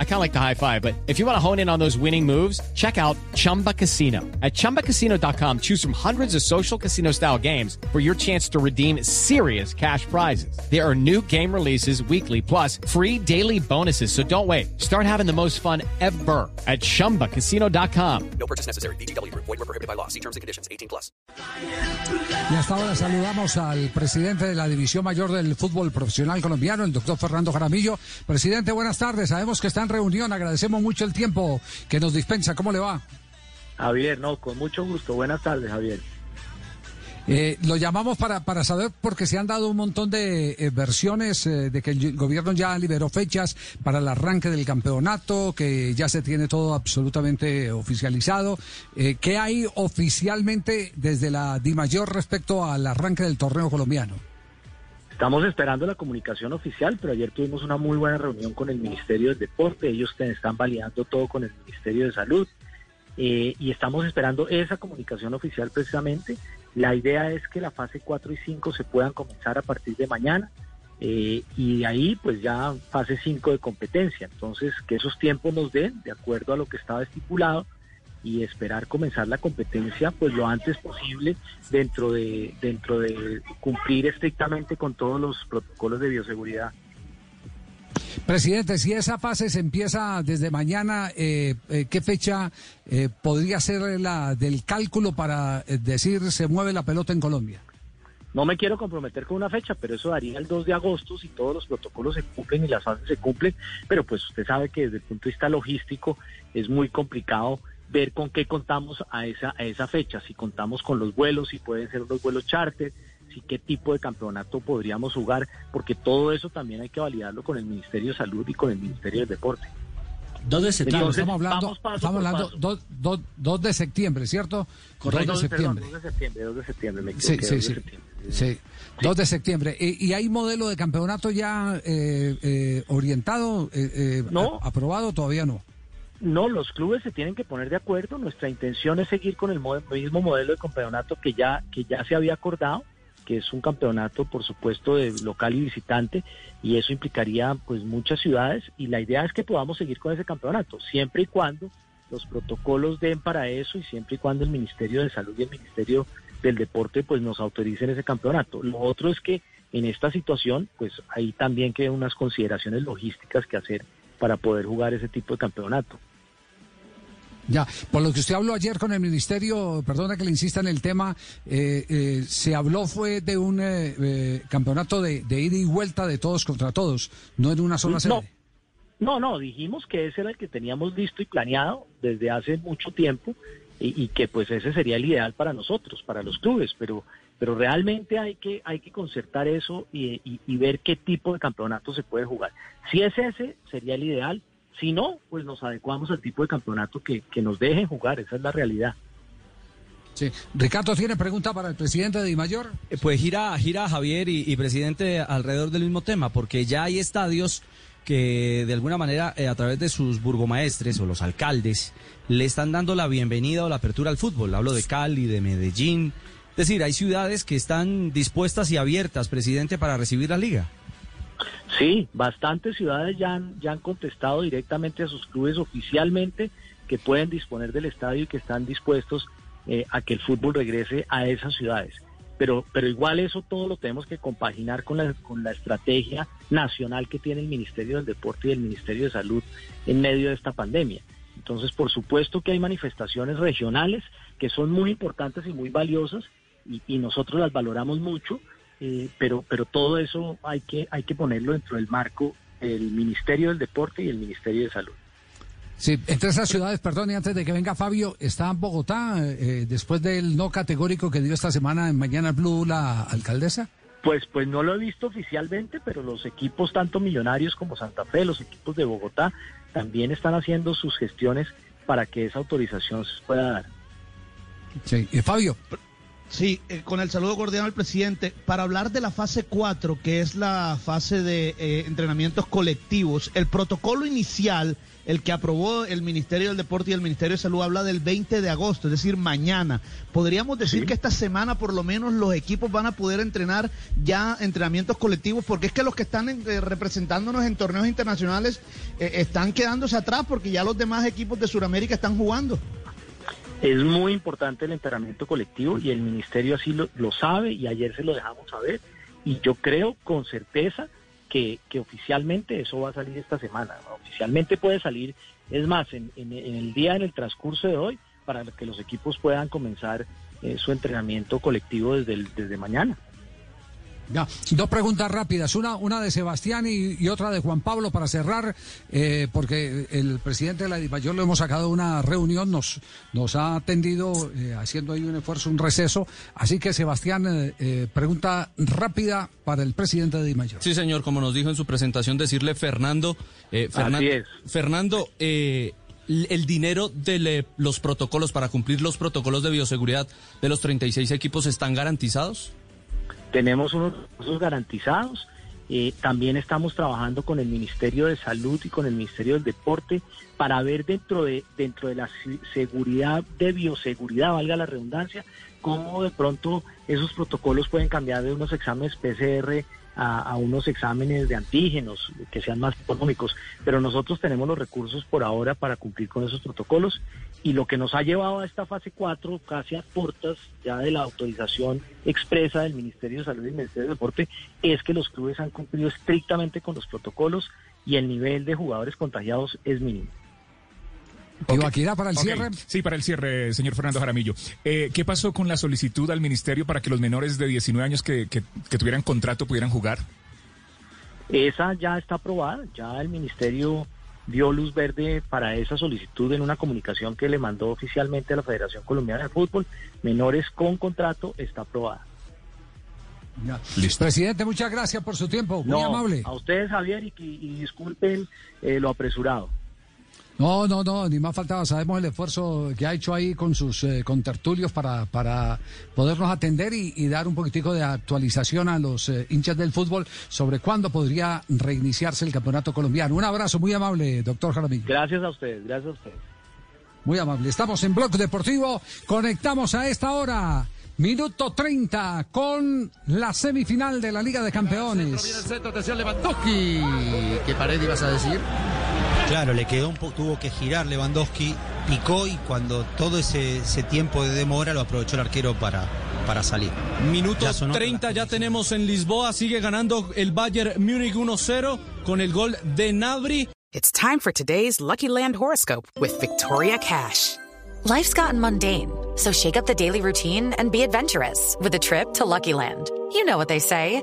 I kind of like the high five, but if you want to hone in on those winning moves, check out Chumba Casino. At ChumbaCasino.com, choose from hundreds of social casino style games for your chance to redeem serious cash prizes. There are new game releases weekly, plus free daily bonuses. So don't wait. Start having the most fun ever at ChumbaCasino.com. No purchase necessary. BGW. Void were prohibited by law. See terms and conditions. 18 plus. Y hasta ahora saludamos al presidente de la División Mayor del Fútbol Profesional Colombiano, el doctor Fernando Jaramillo. Presidente, buenas tardes. Sabemos que está reunión. Agradecemos mucho el tiempo que nos dispensa. ¿Cómo le va? Javier, no, con mucho gusto. Buenas tardes, Javier. Eh, lo llamamos para, para saber porque se han dado un montón de eh, versiones eh, de que el gobierno ya liberó fechas para el arranque del campeonato, que ya se tiene todo absolutamente oficializado. ¿Qué hay oficialmente desde la DIMAYOR respecto al arranque del torneo colombiano? Estamos esperando la comunicación oficial, pero ayer tuvimos una muy buena reunión con el Ministerio del Deporte. Ellos están validando todo con el Ministerio de Salud eh, y estamos esperando esa comunicación oficial precisamente. La idea es que la fase 4 y 5 se puedan comenzar a partir de mañana eh, y de ahí pues ya fase 5 de competencia. Entonces que esos tiempos nos den de acuerdo a lo que estaba estipulado y esperar comenzar la competencia pues lo antes posible dentro de dentro de cumplir estrictamente con todos los protocolos de bioseguridad. Presidente, si esa fase se empieza desde mañana, eh, eh, ¿qué fecha eh, podría ser la del cálculo para eh, decir se mueve la pelota en Colombia? No me quiero comprometer con una fecha, pero eso daría el 2 de agosto si todos los protocolos se cumplen y las fases se cumplen. Pero pues usted sabe que desde el punto de vista logístico es muy complicado ver con qué contamos a esa, a esa fecha. Si contamos con los vuelos, si pueden ser los vuelos charter, si qué tipo de campeonato podríamos jugar, porque todo eso también hay que validarlo con el Ministerio de Salud y con el Ministerio del Deporte. 2 de septiembre. Entonces, estamos hablando, estamos paso. dos- dos- dos de septiembre, ¿cierto? Correcto. 2 de Perdón, septiembre. 2 de septiembre, 2 de septiembre, me Sí, equivoqué, sí, 2 de septiembre. Sí, 2 de septiembre. ¿Y, y hay modelo de campeonato ya eh, eh, orientado, eh, eh, No. aprobado? Todavía no. No, los clubes se tienen que poner de acuerdo. Nuestra intención es seguir con el mo- mismo modelo de campeonato que ya, que ya se había acordado, que es un campeonato, por supuesto, de local y visitante, y eso implicaría pues muchas ciudades, y la idea es que podamos seguir con ese campeonato, siempre y cuando los protocolos den para eso y siempre y cuando el Ministerio de Salud y el Ministerio del Deporte pues nos autoricen ese campeonato. Lo otro es que en esta situación pues hay también que unas consideraciones logísticas que hacer para poder jugar ese tipo de campeonato. Ya, por lo que usted habló ayer con el ministerio, perdona que le insista en el tema, eh, eh, se habló fue de un eh, eh, campeonato de, de ida y vuelta de todos contra todos, no en una sola sede. No, no, no, dijimos que ese era el que teníamos listo y planeado desde hace mucho tiempo y, y que pues ese sería el ideal para nosotros, para los clubes, pero pero realmente hay que hay que concertar eso y, y- y ver qué tipo de campeonato se puede jugar. Si es ese, sería el ideal. Si no, pues nos adecuamos al tipo de campeonato que, que nos dejen jugar, esa es la realidad. Sí. Ricardo tiene pregunta para el presidente de Dimayor. Eh, Pues gira, gira Javier y, y presidente alrededor del mismo tema, porque ya hay estadios que de alguna manera eh, a través de sus burgomaestres o los alcaldes le están dando la bienvenida o la apertura al fútbol. Hablo de Cali, de Medellín. Es decir, hay ciudades que están dispuestas y abiertas, presidente, para recibir la liga. Sí, bastantes ciudades ya han, ya han contestado directamente a sus clubes oficialmente que pueden disponer del estadio y que están dispuestos eh, a que el fútbol regrese a esas ciudades. Pero, pero igual eso todo lo tenemos que compaginar con la, con la estrategia nacional que tiene el Ministerio del Deporte y el Ministerio de Salud en medio de esta pandemia. Entonces, por supuesto que hay manifestaciones regionales que son muy importantes y muy valiosas y, y nosotros las valoramos mucho, eh, pero, pero todo eso hay que, hay que ponerlo dentro del marco del Ministerio del Deporte y el Ministerio de Salud. Sí, entre esas ciudades, perdón, y antes de que venga Fabio, está Bogotá, eh, después del no categórico que dio esta semana en Mañana Blue la alcaldesa. Pues, pues no lo he visto oficialmente, pero los equipos, tanto millonarios como Santa Fe, los equipos de Bogotá, también están haciendo sus gestiones para que esa autorización se pueda dar. Sí, y Fabio. Sí, eh, con el saludo cordial al presidente, para hablar de la fase 4, que es la fase de eh, entrenamientos colectivos, el protocolo inicial, el que aprobó el Ministerio del Deporte y el Ministerio de Salud, habla del 20 de agosto, es decir, mañana. ¿Podríamos decir que esta semana por lo menos los equipos van a poder entrenar ya entrenamientos colectivos? Porque es que los que están eh, representándonos en torneos internacionales están quedándose atrás porque ya los demás equipos de Sudamérica están jugando. Es muy importante el entrenamiento colectivo y el ministerio así lo, sabe y ayer se lo dejamos saber y yo creo con certeza que, que, oficialmente eso va a salir esta semana. Oficialmente puede salir, es más, en, en, el día, en el transcurso de hoy, para que los equipos puedan comenzar eh, su entrenamiento colectivo desde, desde mañana. Ya, dos preguntas rápidas, una, una de Sebastián y, otra de Juan Pablo para cerrar, eh, porque el presidente de la DIMAYOR lo hemos sacado una reunión, nos, nos ha atendido eh, haciendo ahí un esfuerzo, un receso, así que Sebastián, eh, pregunta rápida para el presidente de DIMAYOR. Sí, señor, como nos dijo en su presentación, decirle Fernando, Fernando, Fernando el dinero de los protocolos para cumplir los protocolos de bioseguridad de los 36 equipos están garantizados? Tenemos unos recursos garantizados. Eh, también estamos trabajando con el Ministerio de Salud y con el Ministerio del Deporte para ver dentro de dentro de la seguridad de bioseguridad, valga la redundancia, cómo de pronto esos protocolos pueden cambiar de unos exámenes PCR a, unos exámenes de antígenos que sean más económicos. Pero nosotros tenemos los recursos por ahora para cumplir con esos protocolos y lo que nos ha llevado a esta fase 4, casi a puertas ya de la autorización expresa del Ministerio de Salud y del Ministerio de Deporte, es que los clubes han cumplido estrictamente con los protocolos y el nivel de jugadores contagiados es mínimo. Okay. para el cierre. Sí, para el cierre, señor Fernando Jaramillo. Eh, ¿Qué pasó con la solicitud al ministerio para que los menores de 19 años que, que, tuvieran contrato pudieran jugar? Esa ya está aprobada, ya el ministerio dio luz verde para esa solicitud en una comunicación que le mandó oficialmente a la Federación Colombiana de Fútbol. Menores con contrato está aprobada. Listo. Presidente, muchas gracias por su tiempo, muy amable. A ustedes, Javier, y, disculpen eh, lo apresurado. No, no, no, ni más faltaba. Sabemos el esfuerzo que ha hecho ahí con sus eh, contertulios para, para podernos atender y, dar un poquitico de actualización a los eh, hinchas del fútbol sobre cuándo podría reiniciarse el campeonato colombiano. Un abrazo muy amable, doctor Jaramillo. Gracias a ustedes, gracias a ustedes. Muy amable. Estamos en Blog Deportivo. Conectamos a esta hora. Minuto 30 con la semifinal de la Liga de Campeones. ¿Qué pared ibas a decir? Claro, le quedó un poco, tuvo que girar Lewandowski, picó y cuando todo ese, tiempo de demora lo aprovechó el arquero para, para salir. Minuto 30 ya tenemos en Lisboa, sigue ganando el Bayern Múnich 1-0 con el gol de Nabri. It's time for today's Lucky Land horoscope with Victoria Cash. Life's gotten mundane, so shake up the daily routine and be adventurous with a trip to Lucky Land. You know what they say.